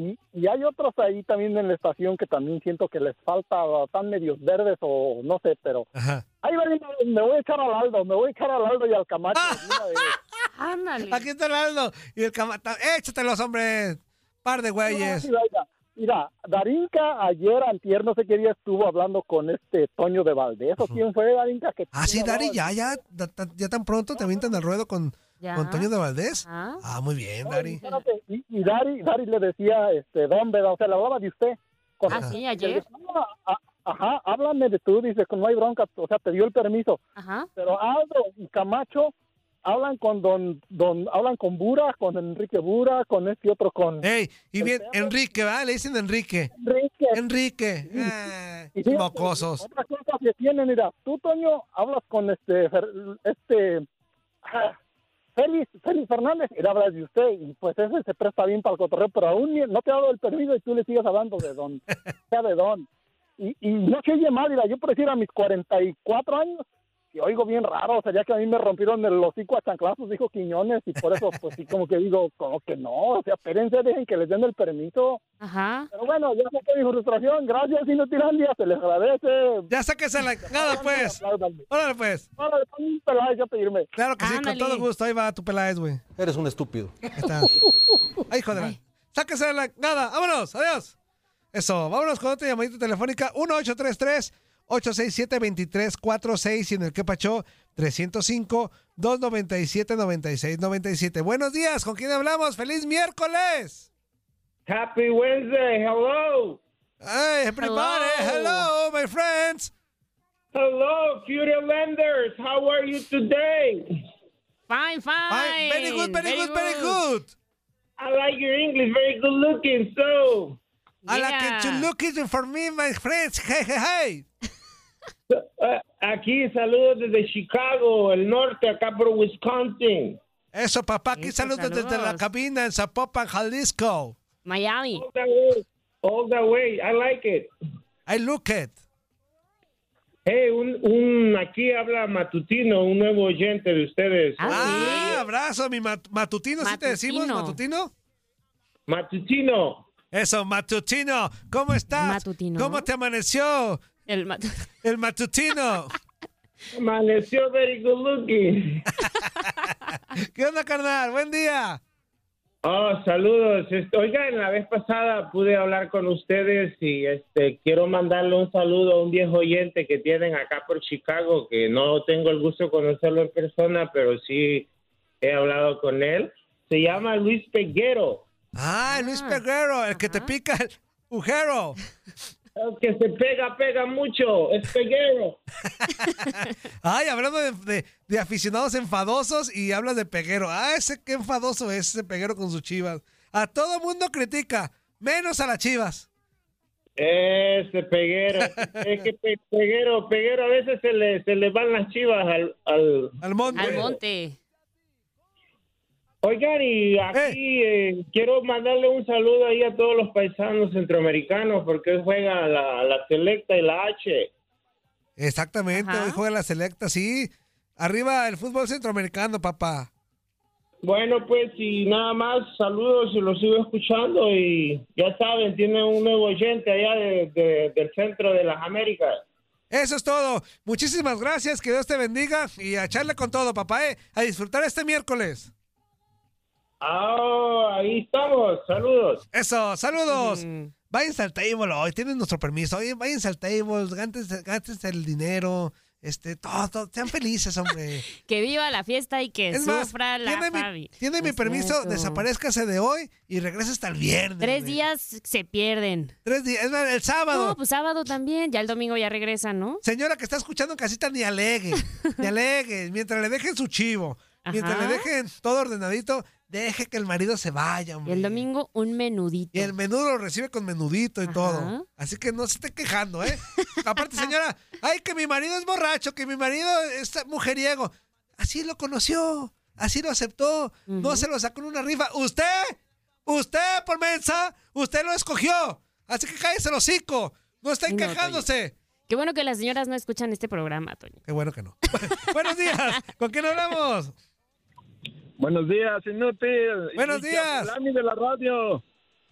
Y, y hay otros ahí también en la estación que también siento que les falta, están medios verdes o no sé, pero... Ahí va, me voy a echar al Aldo, me voy a echar al Aldo y al Camacho. (laughs) Ándale. Aquí está el Aldo. Y el camata. Échatelos, hombre. Par de güeyes. Mira, mira, Mira, Darinka ayer, antier, no sé qué día estuvo hablando con este Toño de Valdés. ¿O quién fue Darinka? Que Ah, sí, Dari, ya, ya, ya tan pronto te avientan al ruedo con, Ya. con Toño de Valdés. Ah, muy bien, Dari. Y, y Dari, Dari le decía, este, don, ¿verdad? O sea, le hablaba de usted. Con- Ah, sí, ayer. decía, "No, a- Ajá, háblame de tú, dice, que no hay bronca, o sea, te dio el permiso. Ajá. Pero Aldo y Camacho hablan con don, don, hablan con Bura, con Enrique Bura, con este otro, con... Ey, y bien, Enrique, ¿va? Le dicen Enrique. Enrique. Enrique. Eh, Y mocosos. Otra cosa que tienen, mira, tú, Toño, hablas con este, este, ah, Félix, Félix Fernández, y le hablas de usted, y pues ese se presta bien para el cotorreo, pero aún no te ha dado el permiso y tú le sigues hablando de don, (laughs) sea de don. Y, y no se oye mal, mira, yo por decir a mis 44 años, que oigo bien raro, sería que a mí me rompieron el hocico a chanclazos, dijo Quiñones, y por eso, (laughs) pues sí, como que digo, como que no, o sea, espérense, dejen que les den el permiso. Ajá. Pero bueno, ya saqué mi frustración, gracias, Inutilandia, se les agradece. Ya sáquese la... Nada, pues. Órale, pues. Órale, pon un Peláez, ya pedirme. Claro que sí, con todo gusto. Ahí va tu Peláez, güey. Eres un estúpido. Ahí está. (laughs) Ay, hijo de la... Sáquese la... Nada, vámonos, adiós. Eso, vámonos con otra llamadita telefónica. 1833-867-2346 y en el que pachó 305-297-9697. Buenos días, ¿con quién hablamos? ¡Feliz miércoles! Happy Wednesday. Hello. Hey, everybody. Hello, my friends. Hello, Future Lenders. How are you today? Fine, fine. Very good, very, good, very good. I like your English. Very good looking. So. I like it to look it for me, my friends. Hey, hey, hey. Eh, aquí saludos desde Chicago, el norte, acá por Wisconsin. Eso, papá, aquí saludos desde la cabina en Zapopan, Jalisco. Miami. All that way. All that way. I like it. I look it. Hey, un, un, aquí habla Matutino, un nuevo oyente de ustedes. Ah, abrazo, mi mat- matutino, ¿sí te decimos matutino? Matutino. Eso, matutino. ¿Cómo estás? Matutino. ¿Cómo te amaneció? El, mat- (laughs) El matutino. Amaneció very good looking. (laughs) ¿Qué onda, carnal? Buen día. Oh, saludos. Este, Oigan, la vez pasada pude hablar con ustedes y este quiero mandarle un saludo a un viejo oyente que tienen acá por Chicago, que no tengo el gusto de conocerlo en persona, pero sí he hablado con él. Se llama Luis Peguero. Ah, Luis Peguero, el que te pica el ujero. El (laughs) que se pega, pega mucho. Es Peguero. (laughs) Ay, hablando de, de- de aficionados enfadosos y hablas de Peguero. Ah, ese qué enfadoso es ese Peguero con sus chivas. A todo mundo critica, menos a las chivas. Ese Peguero. es que Pe- Peguero, Peguero a veces se le, se le van las chivas al, al, al monte. Al monte. Oigan, y aquí eh, quiero mandarle un saludo ahí a todos los paisanos centroamericanos porque hoy juega la, la Selecta y la H. Exactamente, hoy juega la selecta, sí. Arriba el fútbol centroamericano, papá. Bueno, pues y nada más, saludos y los sigo escuchando y ya saben, tienen un nuevo oyente allá de- de- del centro de las Américas. Eso es todo. Muchísimas gracias, que Dios te bendiga y a echarle con todo, papá, eh. A disfrutar este miércoles. Ah, ahí estamos, saludos. Eso, saludos. Váyanse al table hoy, tienen nuestro permiso. Oye, váyanse al table, gántense, gántense el dinero. Este, todo, todo, sean felices, hombre. (laughs) Que viva la fiesta y que Es más, sufra la tiene mi, Fabi. tiene mi permiso, cierto. desaparezcase de hoy y regresa hasta el viernes. Tres días se pierden. Tres días, es más, el sábado. No, pues sábado también. Ya el domingo ya regresan, ¿no? Señora que está escuchando en casita, ni alegue, ni (laughs) alegue, mientras le dejen su chivo. Mientras le dejen todo ordenadito, deje que el marido se vaya, Y hombre. el domingo un menudito. Y el menudo lo recibe con menudito y Ajá. todo. Así que no se esté quejando, ¿eh? (laughs) Aparte, señora, ay, que mi marido es borracho, que mi marido es mujeriego. Así lo conoció, así lo aceptó, no se lo sacó en una rifa. Usted, usted, por mensa, usted lo escogió. Así que cállese el hocico, no estén no, quejándose. Qué bueno que las señoras no escuchan este programa, Toño. Qué bueno que no. (laughs) Buenos días, ¿con quién hablamos? Buenos días, inútil. Buenos días. De la radio.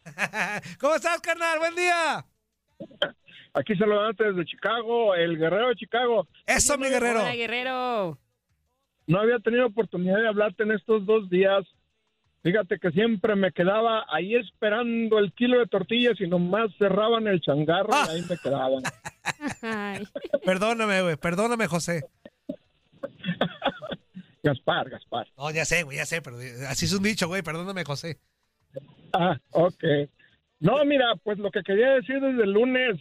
(laughs) ¿Cómo estás, carnal? Buen día. (laughs) Aquí saludante desde Chicago, el guerrero de Chicago. Eso, mi guerrero. Hola, guerrero. No había tenido oportunidad de hablarte en estos dos días. Fíjate que siempre me quedaba ahí esperando el kilo de tortillas y nomás cerraban el changarro y ahí me (laughs) quedaban. Perdóname, güey, perdóname, José. Gaspar, Gaspar. No, ya sé, güey, ya sé, pero así es un dicho, güey, perdóname, José. Ah, ok. No, mira, pues lo que quería decir desde el lunes,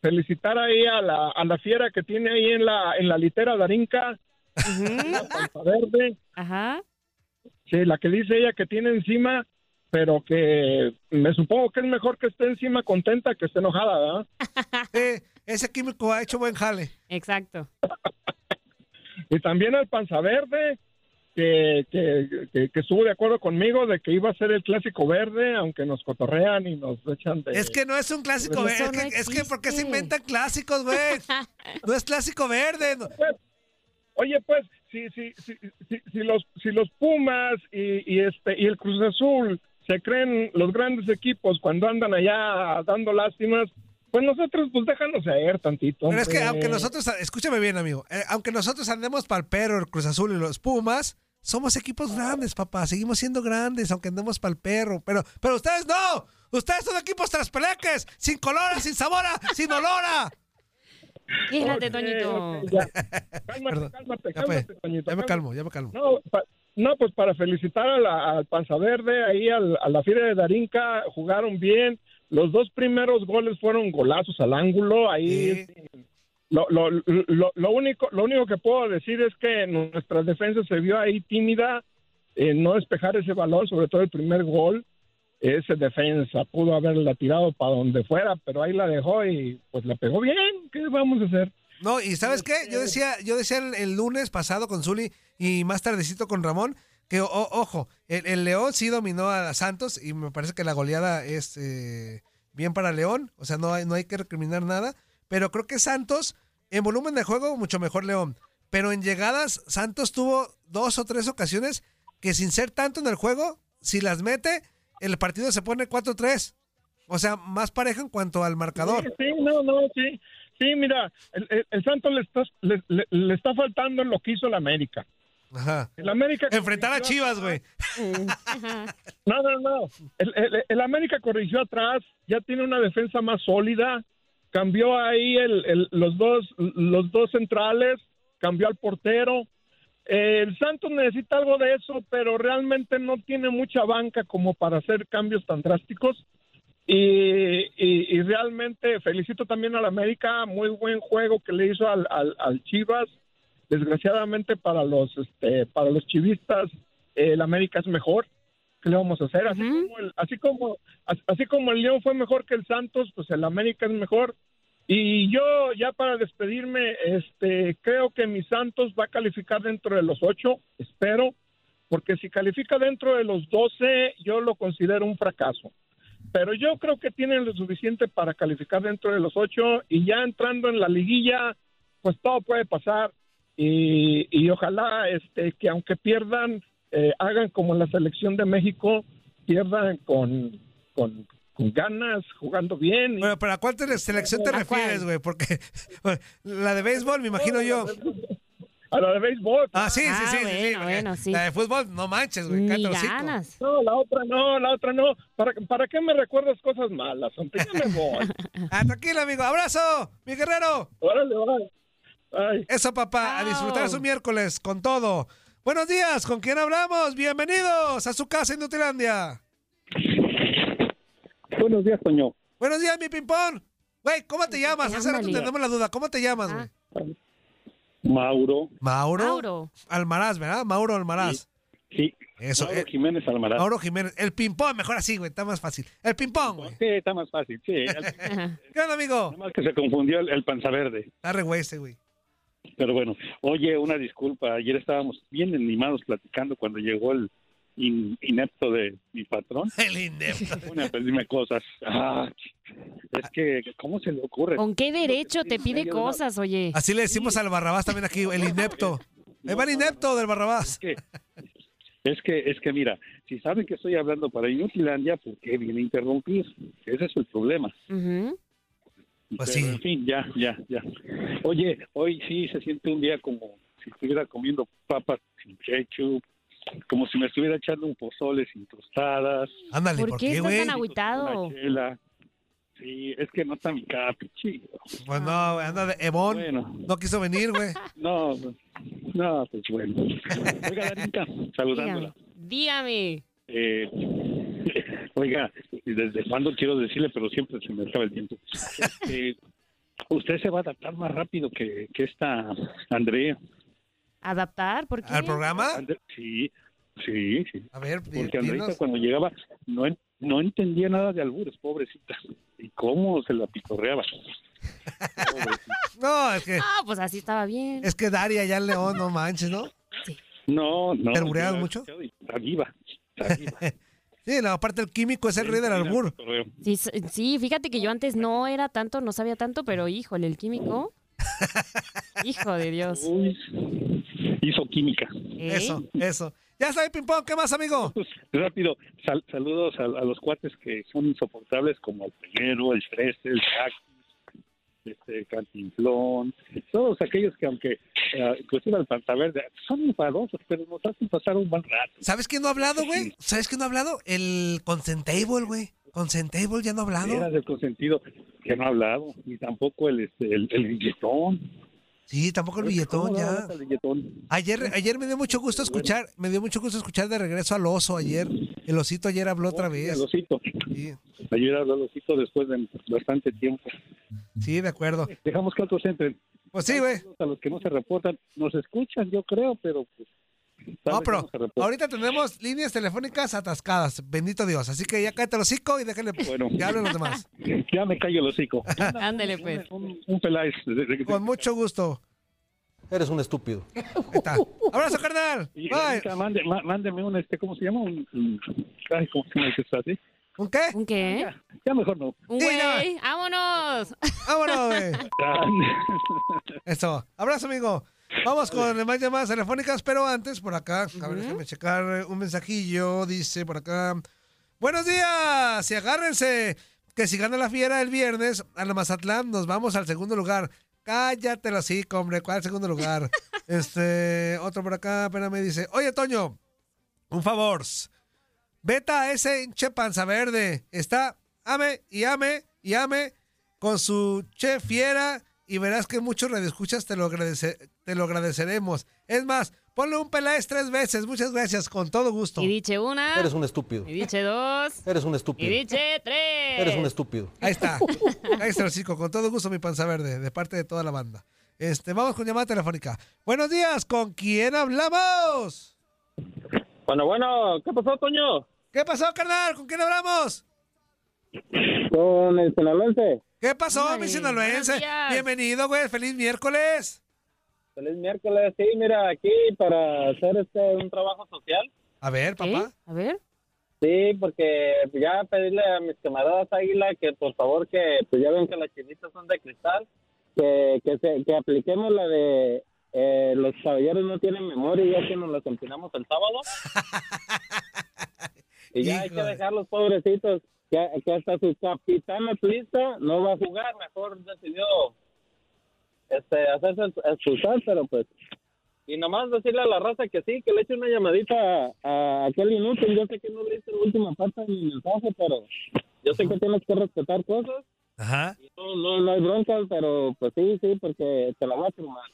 felicitar ahí a la, a la fiera que tiene ahí en la, en la litera Darinka, la panza verde. Ajá. Sí, la que dice ella que tiene encima, pero que me supongo que es mejor que esté encima contenta que esté enojada, ¿verdad? Sí, (laughs) ese químico ha hecho buen jale. Exacto. (laughs) Y también al panza verde, que, que, que, que estuvo de acuerdo conmigo de que iba a ser el clásico verde, aunque nos cotorrean y nos echan de... Es que no es un clásico Pues verde. Es, no que, es que, ¿por qué se inventan clásicos, güey? (laughs) No es clásico verde. no. Oye, pues, si, si, si, si, si los, si los Pumas y, y este, y el Cruz Azul se creen los grandes equipos cuando andan allá dando lástimas, pues nosotros, pues déjanos ser tantito. Pero es que aunque nosotros, escúchame bien, amigo, eh, aunque nosotros andemos pal perro, el Cruz Azul y los Pumas, somos equipos grandes, papá. Seguimos siendo grandes, aunque andemos pal perro. Pero, pero ustedes no. Ustedes son equipos traspeleques, sin colora, sin sabora, (laughs) sin olora. Fíjate, Ok, Toñito. (laughs) Cálmate, cálmate, cálmate, Toñito, ya me calmo, ya me calmo. No, pa- no, pues para felicitar a la, al Panza Verde, ahí al- a la Fiera de Darinka, jugaron bien. Los dos primeros goles fueron golazos al ángulo. Ahí lo, lo, lo, lo único, lo único que puedo decir es que nuestra defensa se vio ahí tímida en no despejar ese balón, sobre todo el primer gol. Ese defensa pudo haberla tirado para donde fuera, pero ahí la dejó y pues la pegó bien. ¿Qué vamos a hacer? No, y ¿sabes qué? Yo decía, yo decía el, el lunes pasado con Zuli y más tardecito con Ramón que, o- ojo, el, el León sí dominó a Santos y me parece que la goleada es eh, bien para León, o sea, no hay, no hay que recriminar nada, pero creo que Santos, en volumen de juego, mucho mejor León, pero en llegadas, Santos tuvo dos o tres ocasiones que sin ser tanto en el juego, si las mete, el partido se pone 4-3. O sea, más pareja en cuanto al marcador. Sí, sí, no, no, sí. Sí, mira, el, Santos le está, le, le- está faltando lo que hizo el América. Ajá. El América Enfrentar a Chivas, güey. No, no, no. El, el- el América corrigió atrás, ya tiene una defensa más sólida, cambió ahí el, el- los dos los dos centrales, cambió al portero. El Santos necesita algo de eso, pero realmente no tiene mucha banca como para hacer cambios tan drásticos. Y, y- y realmente felicito también al América, muy buen juego que le hizo al, al- al Chivas. Desgraciadamente para los este, para los chivistas el América es mejor. ¿Qué le vamos a hacer? Así como el, así como as- así como el León fue mejor que el Santos, pues el América es mejor. Y yo ya para despedirme, este, creo que mi Santos va a calificar dentro de los ocho, espero, porque si califica dentro de los doce, yo lo considero un fracaso. Pero yo creo que tienen lo suficiente para calificar dentro de los ocho y ya entrando en la liguilla, pues todo puede pasar y, y ojalá este que aunque pierdan eh, hagan como la selección de México pierdan con con, con ganas jugando bien Bueno, pero ¿a cuál te- selección te refieres, güey? Porque (laughs) la de béisbol, me imagino yo. a la de béisbol Ah, sí, sí, Ah, sí, sí, bueno, sí, bueno, sí. La de fútbol, no manches, güey. Ni ganas. no la otra no la otra no para para qué me recuerdas cosas malas hombre ya me voy (laughs) Ah, tranquilo, amigo. Abrazo, mi guerrero. órale bye. Eso, papá, a disfrutar su miércoles con todo. Buenos días, ¿con quién hablamos? Bienvenidos a su casa en Nutilandia. Buenos días, Toño. Buenos días, mi pimpón. Güey, ¿cómo te llamas? Hace rato tenemos la duda. ¿Cómo te llamas, güey? Mauro. Mauro. Mauro. Almaraz, ¿verdad? Mauro Almaraz. Sí. Eso. Mauro eh, Jiménez Almaraz. Mauro Jiménez. El ping-pong, mejor así, güey. Está más fácil. El ping-pong, güey. Sí, está más fácil, sí. (laughs) ¿Qué onda, amigo? Nada más que se confundió el, el panza verde. Está re güey ese, güey. Pero bueno, oye, una disculpa. Ayer estábamos bien animados platicando cuando llegó el in- inepto de mi patrón. (laughs) El inepto. A pedirme cosas. Ah, es que, ¿cómo se le ocurre? ¿Con qué derecho te pide no. cosas, oye? Así le decimos al Barrabás también aquí, el inepto. Va el inepto del Barrabás. Es que, es que mira, si saben que estoy hablando para Inutilandia, ¿por qué viene a interrumpir? Ese es el problema. Ujú. Pues Pero, sí. En fin, ya, ya, ya. Oye, hoy sí se siente un día como si estuviera comiendo papas sin ketchup, como si me estuviera echando un pozole sin tostadas. Ándale, ¿Por, qué estás tan agüitado? Sí, es que no está mi capi, chido. Pues no, anda de Ebon. Bueno. No quiso venir, güey. (laughs) No, no, pues bueno. Oiga, Darinka, saludándola. Dígame. Eh, oiga, ¿desde cuándo quiero decirle? Pero siempre se me acaba el tiempo. (laughs) Eh, usted se va a adaptar más rápido que, que esta Andrea. ¿Adaptar? ¿Por qué? ¿Al programa? Sí, sí, sí. A ver, Porque Andreita dinos. cuando llegaba no, en- no entendía nada de albures, pobrecita. ¿Y cómo se la pitorreaba? (laughs) No, es que, Ah, pues así estaba bien. es que Daria ya en León, no manches, ¿no? No, no. ¿Te mucho? y Está viva, está viva. (laughs) Sí, la aparte el químico es el rey del albur. Sí, sí, fíjate que yo antes no era tanto, no sabía tanto, pero híjole, el químico. (laughs) Hijo de Dios. Uy, hizo química. ¿Eh? Eso, eso. Ya está el ping-pong, ¿qué más, amigo? Rápido, sal- saludos a, a los cuates que son insoportables como el Peñero, el Freste, el Jack, este Cantinflón, todos aquellos que aunque eh, inclusive el Pantaverde son enfadosos, pero nos hacen pasar un buen rato. ¿Sabes quién no ha hablado, güey? ¿Sabes quién no ha hablado? El Consentable, güey. Consentable ya no ha hablado. Era del consentido que no ha hablado, ni tampoco el este, el, el. Sí, tampoco el billetón ¿Cómo ya. billetón? Ayer, ayer me dio mucho gusto escuchar, me dio mucho gusto escuchar de regreso al oso ayer. El osito ayer habló otra vez. El osito. Sí, Ayer habló el osito después de bastante tiempo. sí, de acuerdo. Dejamos que otros entren. Pues sí, güey. A los que no se reportan, nos escuchan, yo creo, pero pues. No, pero ahorita tenemos líneas telefónicas atascadas. Bendito Dios. Así que ya cállate el hocico y déjale Bueno. que hablen los demás. (laughs) Ya me callo el hocico. (laughs) Ándele, pues. Un, un Peláez. Con mucho gusto. Eres un estúpido. Ahí está. Abrazo, carnal. (laughs) Y, Bye. mande- má- mándeme un, este, ¿cómo se llama? Un, un- ay, ¿cómo se llama así? ¿Un qué? ¿Un qué? Ya, ya mejor no. Un Sí, ya. güey. ¡Vámonos! Vámonos, güey. Eso. Abrazo, amigo. Vamos con más llamadas telefónicas, pero antes, por acá, a ver, déjame checar eh, un mensajillo. Dice por acá: Buenos días, y agárrense. Que si gana la fiera el viernes a la Mazatlán, nos vamos al segundo lugar. Cállatelo así, hombre. ¿Cuál segundo lugar? (laughs) este, otro por acá, apenas me dice: Oye, Toño, un favor. Veta a ese hinche panza verde. Está ame y ame y ame con su che fiera y verás que muchos radioescuchas te lo, agradece- te lo agradeceremos. Es más, ponle un Peláez tres veces. Muchas gracias, con todo gusto. Y dice una. Eres un estúpido. Y dice dos. Eres un Y estúpido. dice tres. Eres un estúpido. Ahí está. (laughs) Ahí está el chico. Con todo gusto, mi panza verde, de parte de toda la banda. Este, vamos con llamada telefónica. Buenos días, ¿con quién hablamos? Bueno, bueno, ¿qué pasó, Toño? ¿Qué pasó, carnal? ¿Con quién hablamos? Con el sinaloense. ¿Qué pasó, Ándale, mi sinaloense? Bienvenido, güey. Feliz miércoles. Feliz miércoles, sí, mira, aquí para hacer este un trabajo social. A ver, papá. A ver. Sí, porque ya pedirle a mis camaradas Águila que por favor que, pues ya ven que las chinitas son de cristal, que, que, se, que apliquemos la de eh, los caballeros no tienen memoria ya que nos las empinamos el sábado. (laughs) y ya hay que dejar los pobrecitos, que, que hasta su capitán atlista no va a jugar, mejor decidió este hacerse expulsar, pero pues y nomás decirle a la raza que sí, que le eche una llamadita a, a aquel inútil. Yo sé que no le hice la última parte de mi mensaje, pero yo sé que tienes que respetar cosas. Ajá. No, no, no hay broncas, pero pues sí, sí, porque te la voy a firmar.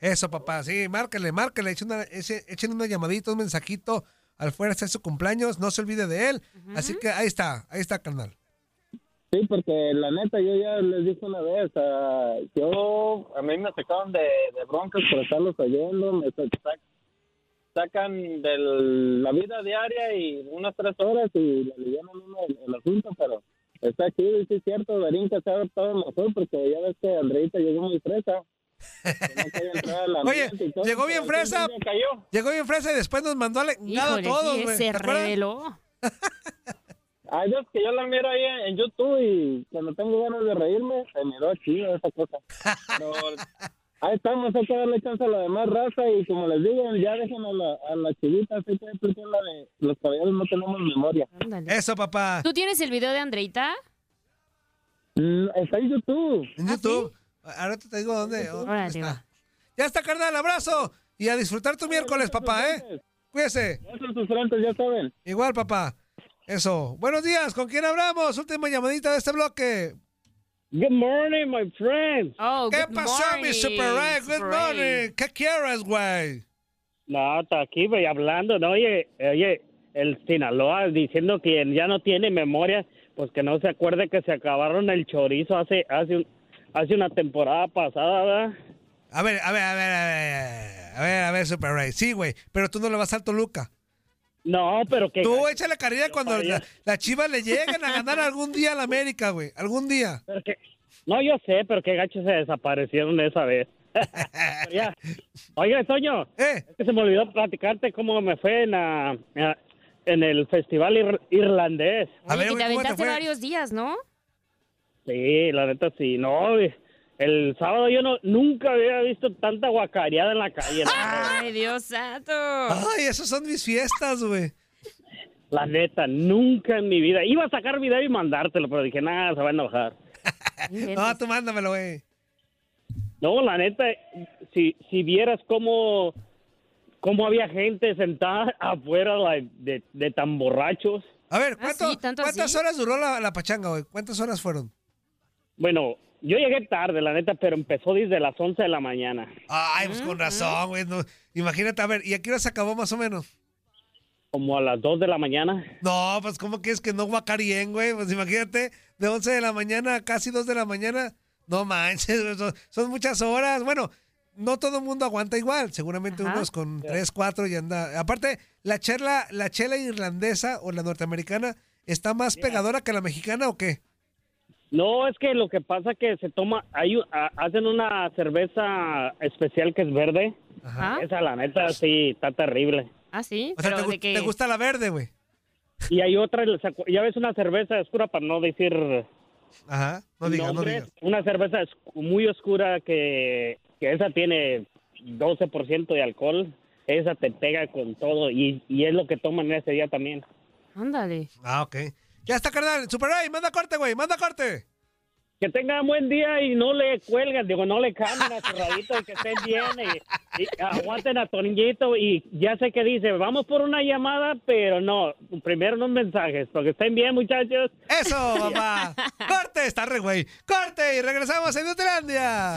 Eso, papá, sí, márquele, márquele, echen una, echen una llamadita, un mensajito al fuera, está su cumpleaños, no se olvide de él. Así que ahí está, ahí está, carnal. Sí, porque la neta, yo ya les dije una vez, ah, yo, a mí me sacaron de, de broncas por estarlos oyendo, me sa- sac- sacan de la vida diaria y unas tres horas y le alivianan uno el, el asunto, pero está aquí, y sí es cierto, Darín que se ha adaptado mejor, porque ya ves que Andreita llegó muy fresa. No Oye, llegó bien fresa. Llegó bien fresa y después nos mandó a la chingada a todos, sí, güey. se reveló. Ay, Dios, que yo la miro ahí en, YouTube y cuando tengo ganas de reírme, se miró chido esa cosa. (laughs) Pero ahí estamos, hay que darle chance a la demás raza y como les digo, ya dejen a la, a la chivita, así que porque la de los caballeros no tenemos memoria. Eso, papá. ¿Tú tienes el video de Andreita? Mm, está en YouTube. En YouTube. Ahora te digo dónde. dónde Órale, está. va. Ya está, carnal, abrazo. Y a disfrutar tu miércoles, papá, ¿eh? Cuídese. Sus frentes, ya saben. Igual, papá. Eso. Buenos días, ¿con quién hablamos? Última llamadita de este bloque. Good morning, my friend. Oh, ¿Qué good pasó, mi morning, Super Ray? Good morning. ¿Qué quieres, güey? No, está aquí, güey, hablando, ¿no? Oye, oye, el Sinaloa diciendo que ya no tiene memoria, pues que no se acuerde que se acabaron el chorizo hace hace un- hace una temporada pasada, ¿verdad? A ver, a ver, a ver, a ver. A ver, a ver, Super Ray. Sí, güey, pero tú no le vas al Toluca. No, pero que... Tú échale carrilla cuando sabía. la- las chivas le lleguen a ganar algún día a la América, güey. Algún día. Pero que- no, yo sé, pero qué gachos se desaparecieron esa vez. (laughs) Ya. Oiga, Toño, ¿Eh? es que se me olvidó platicarte cómo me fue en, la- en el festival ir- irlandés. Oye, que te aventaste varios días, ¿no? Sí, la neta sí. No, el sábado yo no nunca había visto tanta guacareada en la calle. Ay, Dios santo. Ay, esas son mis fiestas, güey. La neta, nunca en mi vida. Iba a sacar video y mandártelo, pero dije, nada, se va a enojar. (laughs) No, tú mándamelo, güey. No, la neta, si, si vieras cómo, cómo había gente sentada (laughs) afuera like, de, de tan borrachos. A ver, Ah, ¿cuánto- sí, tanto ¿cuántas así? horas duró la, la pachanga, güey? ¿Cuántas horas fueron? Bueno, yo llegué tarde, la neta, pero empezó desde las 11 de la mañana. Ay, pues con razón, güey. no. Imagínate, a ver, ¿y a qué hora se acabó más o menos? Como a las 2 de la mañana. No, pues ¿cómo que es que no guacarien, güey? Pues imagínate, de 11 de la mañana a casi 2 de la mañana. No manches, (laughs) güey, son, son muchas horas. Bueno, no todo el mundo aguanta igual. Seguramente Ajá. unos con 3, 4 y anda. Aparte, la chela, la chela irlandesa o la norteamericana está más pegadora que la mexicana o qué? No, es que lo que pasa que se toma, hay, a- hacen una cerveza especial que es verde. Ajá. Esa, la neta, sí, está terrible. Ah, sí. O sea, pero te, gu- de que... te gusta la verde, güey. Y hay otra, ya ves una cerveza oscura para no decir Ajá, no digas, no digas. Una cerveza muy oscura que, que esa tiene 12% de alcohol. Esa te pega con todo y, y es lo que toman ese día también. Ándale. Ah, ok. Ya está, carnal. Super Ray, manda corte, güey, manda corte. Que tengan buen día y no le cuelgan, digo, no le cambien a su radito, que estén bien y, y aguanten a Toñito. Y ya sé que dice, vamos por una llamada, pero no, primero unos mensajes, porque estén bien, muchachos. Eso, (laughs) papá. corte, está re, güey. Corte y regresamos a Nutlandia.